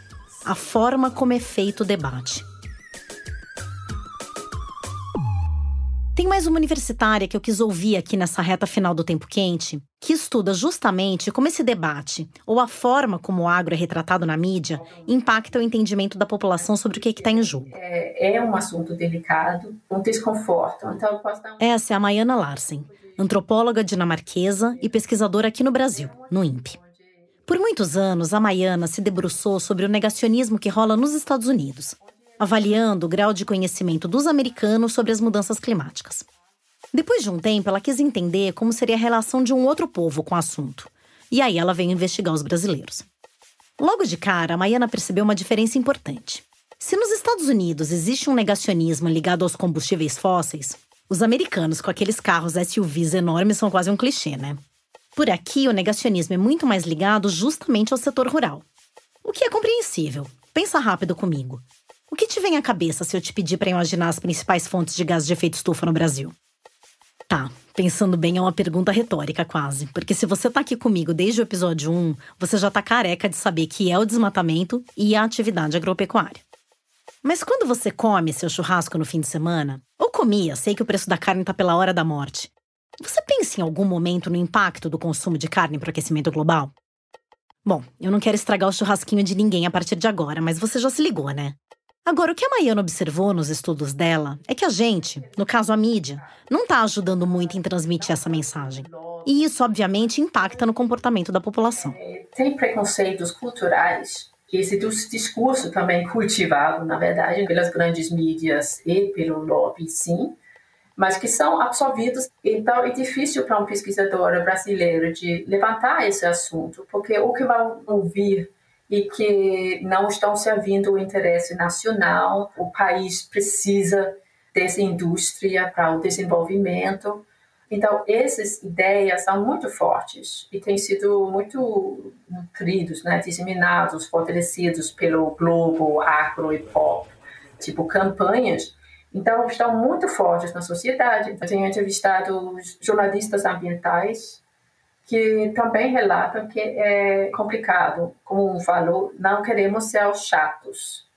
a forma como é feito o debate. Tem mais uma universitária que eu quis ouvir aqui nessa reta final do Tempo Quente, que estuda justamente como esse debate, ou a forma como o agro é retratado na mídia, impacta o entendimento da população sobre o que é está em jogo. É, é, um assunto delicado, um desconforto. Então, posso dar um... Essa é a Maiana Larsen, antropóloga dinamarquesa e pesquisadora aqui no Brasil, no INPE. Por muitos anos, a Maiana se debruçou sobre o negacionismo que rola nos Estados Unidos, avaliando o grau de conhecimento dos americanos sobre as mudanças climáticas. Depois de um tempo, ela quis entender como seria a relação de um outro povo com o assunto. E aí ela veio investigar os brasileiros. Logo de cara, a Maiana percebeu uma diferença importante. Se nos Estados Unidos existe um negacionismo ligado aos combustíveis fósseis, os americanos com aqueles carros SUVs enormes são quase um clichê, né? Por aqui, o negacionismo é muito mais ligado justamente ao setor rural. O que é compreensível. Pensa rápido comigo. O que te vem à cabeça se eu te pedir para imaginar as principais fontes de gás de efeito estufa no Brasil? Tá, Pensando bem, é uma pergunta retórica quase. Porque se você tá aqui comigo desde o episódio 1, você já tá careca de saber que é o desmatamento e a atividade agropecuária. Mas quando você come seu churrasco no fim de semana, ou comia, sei que o preço da carne tá pela hora da morte, você pensa em algum momento no impacto do consumo de carne para o aquecimento global? Bom, eu não quero estragar o churrasquinho de ninguém a partir de agora, mas você já se ligou, né? Agora, o que a Maiana observou nos estudos dela é que a gente, no caso a mídia, não está ajudando muito em transmitir essa mensagem. E isso, obviamente, impacta no comportamento da população. Tem preconceitos culturais, esse discurso também cultivado, na verdade, pelas grandes mídias e pelo lobby, sim, mas que são absorvidos. Então, é difícil para um pesquisador brasileiro de levantar esse assunto, porque o que vai ouvir e que não estão servindo o interesse nacional. O país precisa dessa indústria para o desenvolvimento. Então, essas ideias são muito fortes e têm sido muito nutridos, né, disseminados, fortalecidos pelo Globo, Agro e Pop, tipo campanhas. Então, estão muito fortes na sociedade. Eu tenho entrevistado jornalistas ambientais que também relatam que é complicado. Como falou, não queremos ser os chatos.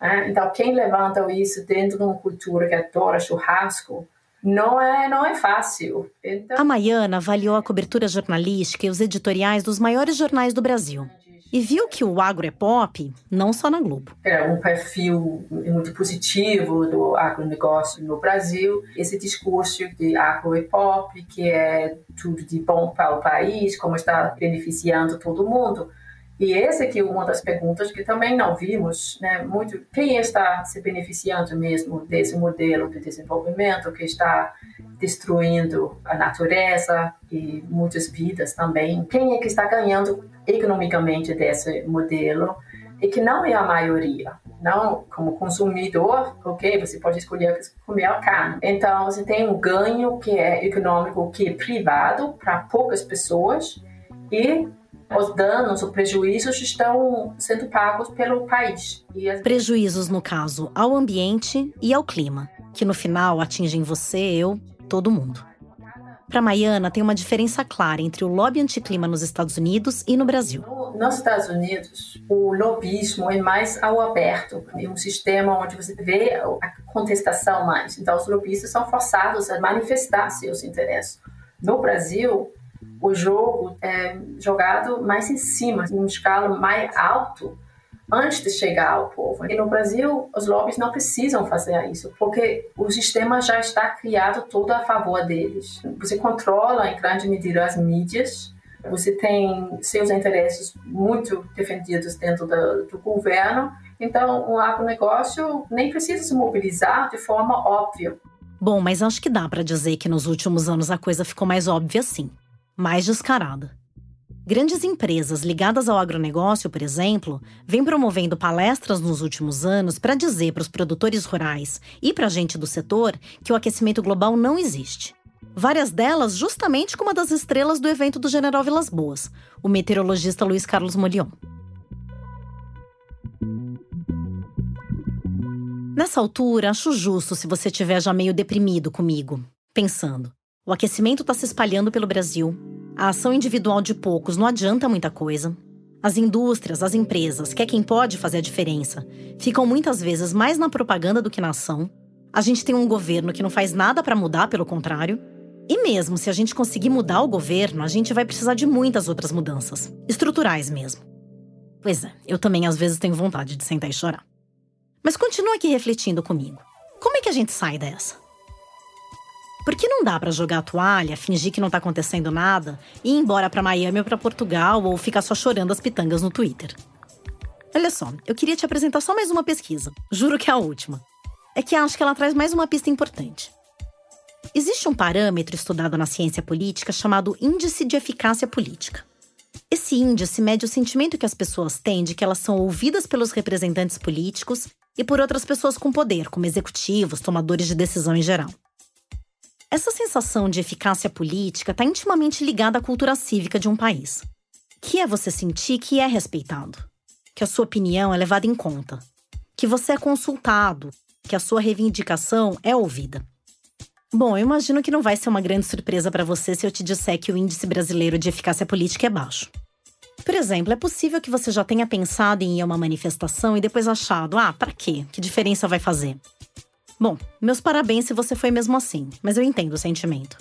Né? Então, quem levanta isso dentro de uma cultura que adora churrasco, não é, não é fácil. Então... A Maiana avaliou a cobertura jornalística e os editoriais dos maiores jornais do Brasil e viu que o agro é pop, não só na Globo. É um perfil muito positivo do agronegócio no Brasil. Esse discurso de agro é pop, que é tudo de bom para o país, como está beneficiando todo mundo. E essa aqui é uma das perguntas que também não vimos, né? Muito quem está se beneficiando mesmo desse modelo de desenvolvimento que está destruindo a natureza e muitas vidas também. Quem é que está ganhando economicamente desse modelo e que não é a maioria. Não, como consumidor, ok, você pode escolher comer a carne. Então, você tem um ganho que é econômico, que é privado para poucas pessoas e os danos, os prejuízos estão sendo pagos pelo país. As... Prejuízos, no caso, ao ambiente e ao clima, que no final atingem você, eu, todo mundo. Para Maiana, tem uma diferença clara entre o lobby anticlima nos Estados Unidos e no Brasil. Nos Estados Unidos, o lobismo é mais ao aberto, é um sistema onde você vê a contestação mais. Então, os lobistas são forçados a manifestar seus interesses. No Brasil, o jogo é jogado mais em cima, em uma escala mais alto, antes de chegar ao povo. E no Brasil, os lobbies não precisam fazer isso, porque o sistema já está criado todo a favor deles. Você controla, em grande medida, as mídias, você tem seus interesses muito defendidos dentro do, do governo, então o agronegócio nem precisa se mobilizar de forma óbvia. Bom, mas acho que dá para dizer que nos últimos anos a coisa ficou mais óbvia sim, mais descarada. Grandes empresas ligadas ao agronegócio, por exemplo, vêm promovendo palestras nos últimos anos para dizer para os produtores rurais e para a gente do setor que o aquecimento global não existe. Várias delas justamente com uma das estrelas do evento do General Vilas Boas, o meteorologista Luiz Carlos Molion. Nessa altura, acho justo se você estiver já meio deprimido comigo, pensando: o aquecimento está se espalhando pelo Brasil, a ação individual de poucos não adianta muita coisa. As indústrias, as empresas, que é quem pode fazer a diferença, ficam muitas vezes mais na propaganda do que na ação. A gente tem um governo que não faz nada para mudar, pelo contrário. E mesmo se a gente conseguir mudar o governo, a gente vai precisar de muitas outras mudanças, estruturais mesmo. Pois é, eu também às vezes tenho vontade de sentar e chorar. Mas continua aqui refletindo comigo. Como é que a gente sai dessa? Porque não dá para jogar a toalha, fingir que não tá acontecendo nada e ir embora para Miami ou para Portugal ou ficar só chorando as pitangas no Twitter. Olha só, eu queria te apresentar só mais uma pesquisa. Juro que é a última. É que acho que ela traz mais uma pista importante. Existe um parâmetro estudado na ciência política chamado Índice de Eficácia Política. Esse índice mede o sentimento que as pessoas têm de que elas são ouvidas pelos representantes políticos e por outras pessoas com poder, como executivos, tomadores de decisão em geral. Essa sensação de eficácia política está intimamente ligada à cultura cívica de um país, que é você sentir que é respeitado, que a sua opinião é levada em conta, que você é consultado, que a sua reivindicação é ouvida. Bom, eu imagino que não vai ser uma grande surpresa para você se eu te disser que o índice brasileiro de eficácia política é baixo. Por exemplo, é possível que você já tenha pensado em ir a uma manifestação e depois achado: ah, para quê? Que diferença vai fazer? Bom, meus parabéns se você foi mesmo assim, mas eu entendo o sentimento.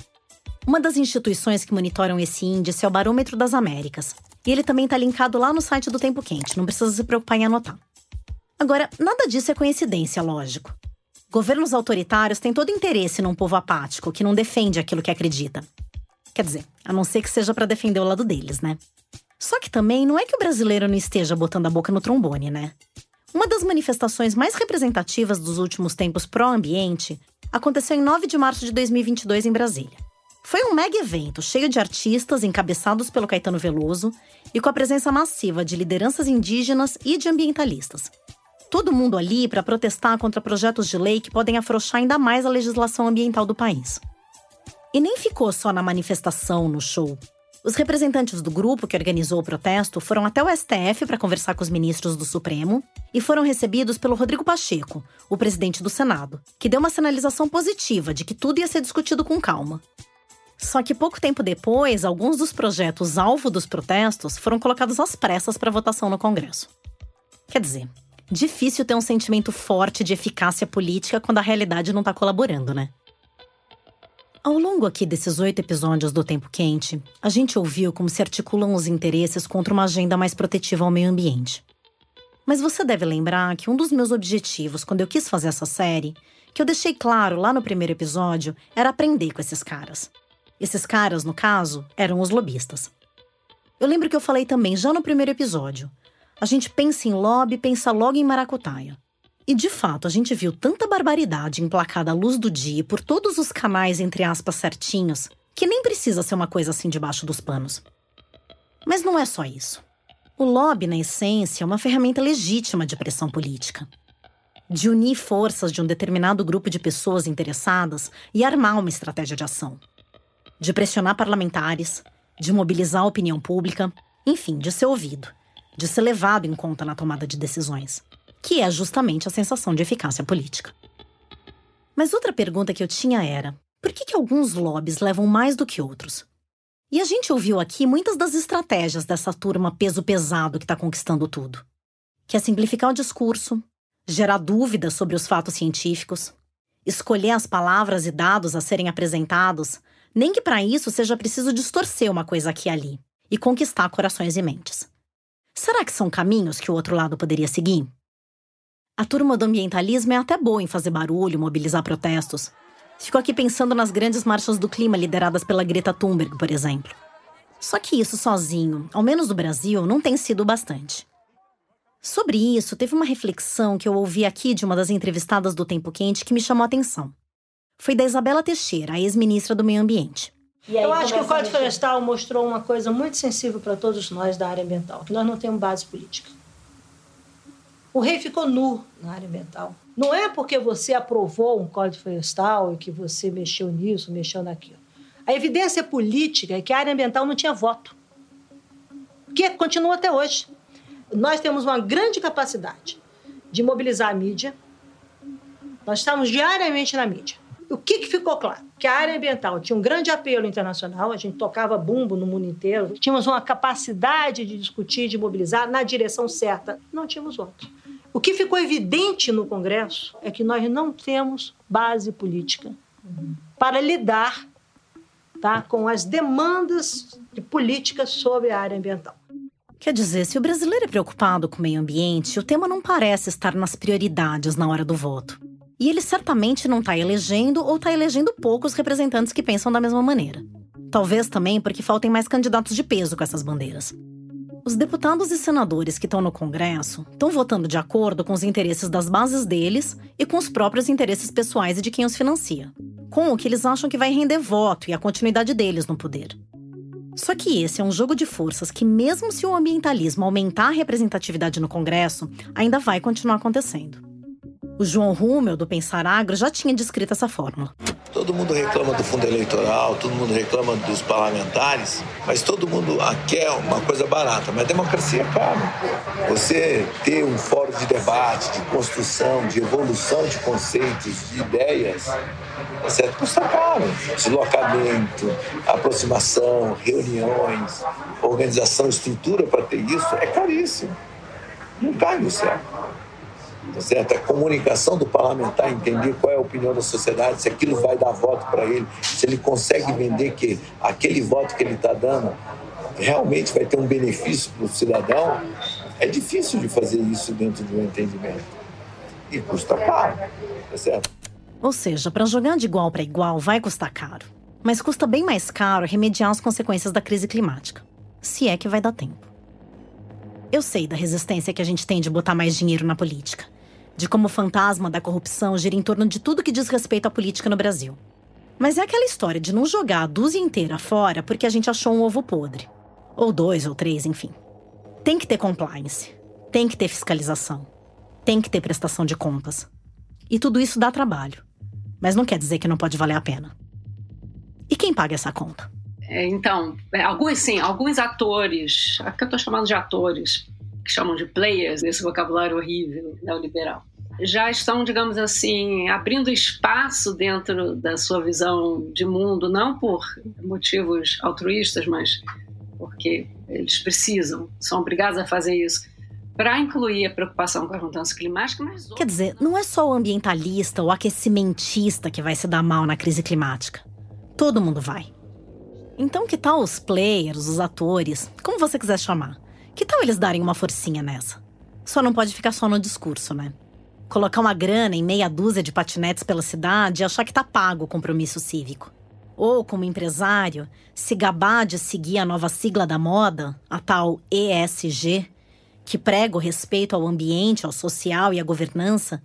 Uma das instituições que monitoram esse índice é o Barômetro das Américas. E ele também está linkado lá no site do Tempo Quente, não precisa se preocupar em anotar. Agora, nada disso é coincidência, lógico. Governos autoritários têm todo interesse num povo apático que não defende aquilo que acredita. Quer dizer, a não ser que seja para defender o lado deles, né? Só que também não é que o brasileiro não esteja botando a boca no trombone, né? Uma das manifestações mais representativas dos últimos tempos pró-ambiente aconteceu em 9 de março de 2022 em Brasília. Foi um mega evento cheio de artistas encabeçados pelo Caetano Veloso e com a presença massiva de lideranças indígenas e de ambientalistas. Todo mundo ali para protestar contra projetos de lei que podem afrouxar ainda mais a legislação ambiental do país. E nem ficou só na manifestação, no show. Os representantes do grupo que organizou o protesto foram até o STF para conversar com os ministros do Supremo e foram recebidos pelo Rodrigo Pacheco, o presidente do Senado, que deu uma sinalização positiva de que tudo ia ser discutido com calma. Só que pouco tempo depois, alguns dos projetos alvo dos protestos foram colocados às pressas para votação no Congresso. Quer dizer, Difícil ter um sentimento forte de eficácia política quando a realidade não está colaborando, né? Ao longo aqui desses oito episódios do Tempo Quente, a gente ouviu como se articulam os interesses contra uma agenda mais protetiva ao meio ambiente. Mas você deve lembrar que um dos meus objetivos quando eu quis fazer essa série, que eu deixei claro lá no primeiro episódio, era aprender com esses caras. Esses caras, no caso, eram os lobistas. Eu lembro que eu falei também já no primeiro episódio a gente pensa em lobby, pensa logo em maracutaia. E de fato, a gente viu tanta barbaridade emplacada à luz do dia por todos os canais, entre aspas, certinhos, que nem precisa ser uma coisa assim debaixo dos panos. Mas não é só isso. O lobby, na essência, é uma ferramenta legítima de pressão política. De unir forças de um determinado grupo de pessoas interessadas e armar uma estratégia de ação. De pressionar parlamentares, de mobilizar a opinião pública, enfim, de ser ouvido de ser levado em conta na tomada de decisões, que é justamente a sensação de eficácia política. Mas outra pergunta que eu tinha era: por que, que alguns lobbies levam mais do que outros? E a gente ouviu aqui muitas das estratégias dessa turma peso pesado que está conquistando tudo. Que é simplificar o discurso, gerar dúvidas sobre os fatos científicos, escolher as palavras e dados a serem apresentados, nem que para isso seja preciso distorcer uma coisa aqui e ali e conquistar corações e mentes. Será que são caminhos que o outro lado poderia seguir? A turma do ambientalismo é até boa em fazer barulho, mobilizar protestos. Fico aqui pensando nas grandes marchas do clima lideradas pela Greta Thunberg, por exemplo. Só que isso sozinho, ao menos no Brasil, não tem sido bastante. Sobre isso, teve uma reflexão que eu ouvi aqui de uma das entrevistadas do Tempo Quente que me chamou a atenção. Foi da Isabela Teixeira, a ex-ministra do Meio Ambiente. Eu acho que o Código Florestal mostrou uma coisa muito sensível para todos nós da área ambiental, que nós não temos base política. O rei ficou nu na área ambiental. Não é porque você aprovou um Código Florestal e que você mexeu nisso, mexeu naquilo. A evidência política é que a área ambiental não tinha voto. Que continua até hoje. Nós temos uma grande capacidade de mobilizar a mídia. Nós estamos diariamente na mídia. O que, que ficou claro? Que a área ambiental tinha um grande apelo internacional, a gente tocava bumbo no mundo inteiro, tínhamos uma capacidade de discutir, de mobilizar na direção certa. Não tínhamos votos. O que ficou evidente no Congresso é que nós não temos base política para lidar tá, com as demandas de políticas sobre a área ambiental. Quer dizer, se o brasileiro é preocupado com o meio ambiente, o tema não parece estar nas prioridades na hora do voto. E ele certamente não está elegendo ou está elegendo poucos representantes que pensam da mesma maneira. Talvez também porque faltem mais candidatos de peso com essas bandeiras. Os deputados e senadores que estão no Congresso estão votando de acordo com os interesses das bases deles e com os próprios interesses pessoais e de quem os financia, com o que eles acham que vai render voto e a continuidade deles no poder. Só que esse é um jogo de forças que, mesmo se o ambientalismo aumentar a representatividade no Congresso, ainda vai continuar acontecendo. O João Rummel, do Pensar Agro, já tinha descrito essa fórmula. Todo mundo reclama do fundo eleitoral, todo mundo reclama dos parlamentares, mas todo mundo quer uma coisa barata. Mas a democracia é caro. Você ter um fórum de debate, de construção, de evolução de conceitos, de ideias, tá certo? custa caro. Deslocamento, aproximação, reuniões, organização, estrutura para ter isso é caríssimo. Não cai no céu tá certo? A comunicação do parlamentar, entender qual é a opinião da sociedade, se aquilo vai dar voto para ele, se ele consegue vender que aquele voto que ele está dando realmente vai ter um benefício para o cidadão, é difícil de fazer isso dentro de um entendimento. E custa caro, tá certo? Ou seja, para jogar de igual para igual vai custar caro. Mas custa bem mais caro remediar as consequências da crise climática. Se é que vai dar tempo. Eu sei da resistência que a gente tem de botar mais dinheiro na política de como o fantasma da corrupção gira em torno de tudo que diz respeito à política no Brasil. Mas é aquela história de não jogar a dúzia inteira fora porque a gente achou um ovo podre. Ou dois, ou três, enfim. Tem que ter compliance. Tem que ter fiscalização. Tem que ter prestação de contas. E tudo isso dá trabalho. Mas não quer dizer que não pode valer a pena. E quem paga essa conta? É, então, é, alguns sim, alguns atores, aqui eu estou chamando de atores, que chamam de players, esse vocabulário horrível neoliberal, já estão, digamos assim, abrindo espaço dentro da sua visão de mundo, não por motivos altruístas, mas porque eles precisam, são obrigados a fazer isso, para incluir a preocupação com as mudanças climáticas. Mas... Quer dizer, não é só o ambientalista ou aquecimentista que vai se dar mal na crise climática. Todo mundo vai. Então, que tal os players, os atores, como você quiser chamar? Que tal eles darem uma forcinha nessa? Só não pode ficar só no discurso, né? Colocar uma grana em meia dúzia de patinetes pela cidade e achar que tá pago o compromisso cívico. Ou, como empresário, se gabar de seguir a nova sigla da moda, a tal ESG, que prega o respeito ao ambiente, ao social e à governança,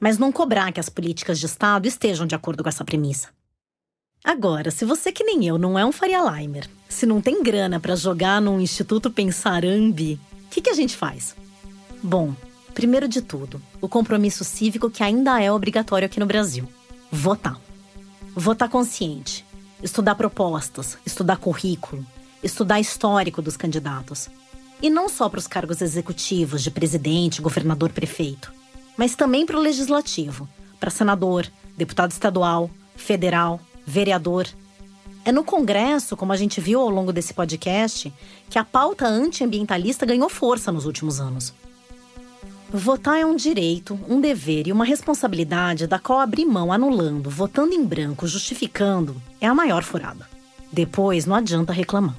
mas não cobrar que as políticas de Estado estejam de acordo com essa premissa. Agora, se você que nem eu não é um Faria Limer, se não tem grana para jogar num Instituto Pensarambi, o que, que a gente faz? Bom, primeiro de tudo, o compromisso cívico que ainda é obrigatório aqui no Brasil: votar. Votar consciente, estudar propostas, estudar currículo, estudar histórico dos candidatos. E não só para os cargos executivos de presidente, governador, prefeito, mas também para o legislativo, para senador, deputado estadual, federal, vereador. É no Congresso, como a gente viu ao longo desse podcast, que a pauta antiambientalista ganhou força nos últimos anos. Votar é um direito, um dever e uma responsabilidade da qual abrir mão anulando, votando em branco, justificando, é a maior furada. Depois não adianta reclamar.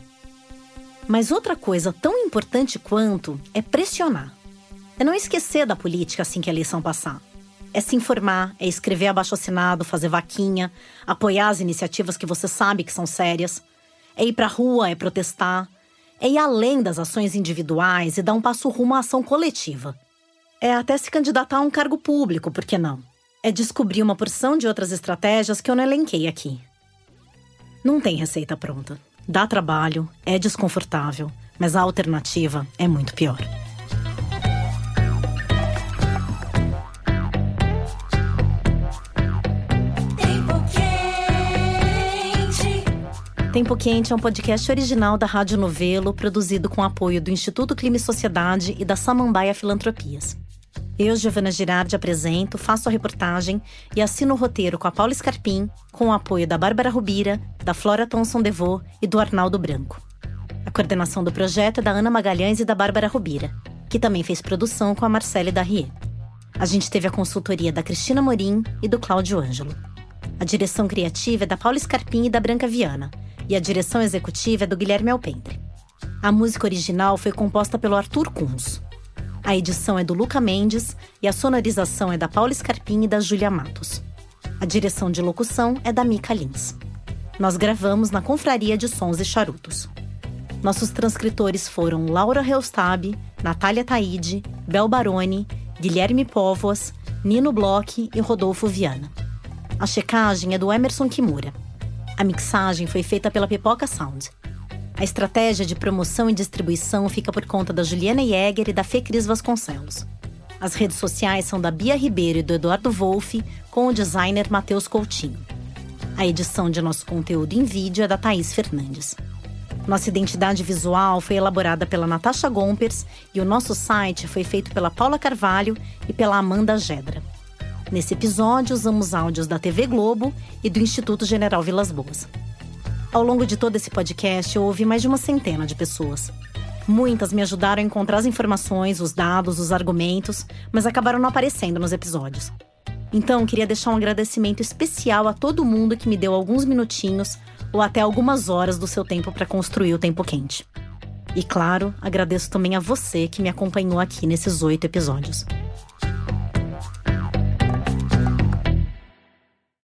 Mas outra coisa tão importante quanto é pressionar. É não esquecer da política assim que a eleição passar. É se informar, é escrever abaixo assinado, fazer vaquinha, apoiar as iniciativas que você sabe que são sérias. É ir pra rua, é protestar. É ir além das ações individuais e dar um passo rumo à ação coletiva. É até se candidatar a um cargo público, por que não? É descobrir uma porção de outras estratégias que eu não elenquei aqui. Não tem receita pronta. Dá trabalho, é desconfortável, mas a alternativa é muito pior. Tempo Quente é um podcast original da Rádio Novelo, produzido com apoio do Instituto Clima e Sociedade e da Samambaia Filantropias. Eu, Giovana Girardi, apresento, faço a reportagem e assino o roteiro com a Paula Scarpim, com o apoio da Bárbara Rubira, da Flora Thomson Devô e do Arnaldo Branco. A coordenação do projeto é da Ana Magalhães e da Bárbara Rubira, que também fez produção com a Marcele Darrier. A gente teve a consultoria da Cristina Morim e do Cláudio Ângelo. A direção criativa é da Paula Scarpim e da Branca Viana e a direção executiva é do Guilherme Alpendre. A música original foi composta pelo Arthur Kunz. A edição é do Luca Mendes e a sonorização é da Paula Scarpim e da Júlia Matos. A direção de locução é da Mica Lins. Nós gravamos na Confraria de Sons e Charutos. Nossos transcritores foram Laura Reustab, Natália Taide, Bel Baroni, Guilherme Póvoas, Nino Bloch e Rodolfo Viana. A checagem é do Emerson Kimura. A mixagem foi feita pela Pipoca Sound. A estratégia de promoção e distribuição fica por conta da Juliana Jäger e da Fê Cris Vasconcelos. As redes sociais são da Bia Ribeiro e do Eduardo Wolff, com o designer Matheus Coutinho. A edição de nosso conteúdo em vídeo é da Thaís Fernandes. Nossa identidade visual foi elaborada pela Natasha Gompers e o nosso site foi feito pela Paula Carvalho e pela Amanda Gedra. Nesse episódio, usamos áudios da TV Globo e do Instituto General Vilas Boas. Ao longo de todo esse podcast, eu ouvi mais de uma centena de pessoas. Muitas me ajudaram a encontrar as informações, os dados, os argumentos, mas acabaram não aparecendo nos episódios. Então, queria deixar um agradecimento especial a todo mundo que me deu alguns minutinhos ou até algumas horas do seu tempo para construir o Tempo Quente. E claro, agradeço também a você que me acompanhou aqui nesses oito episódios.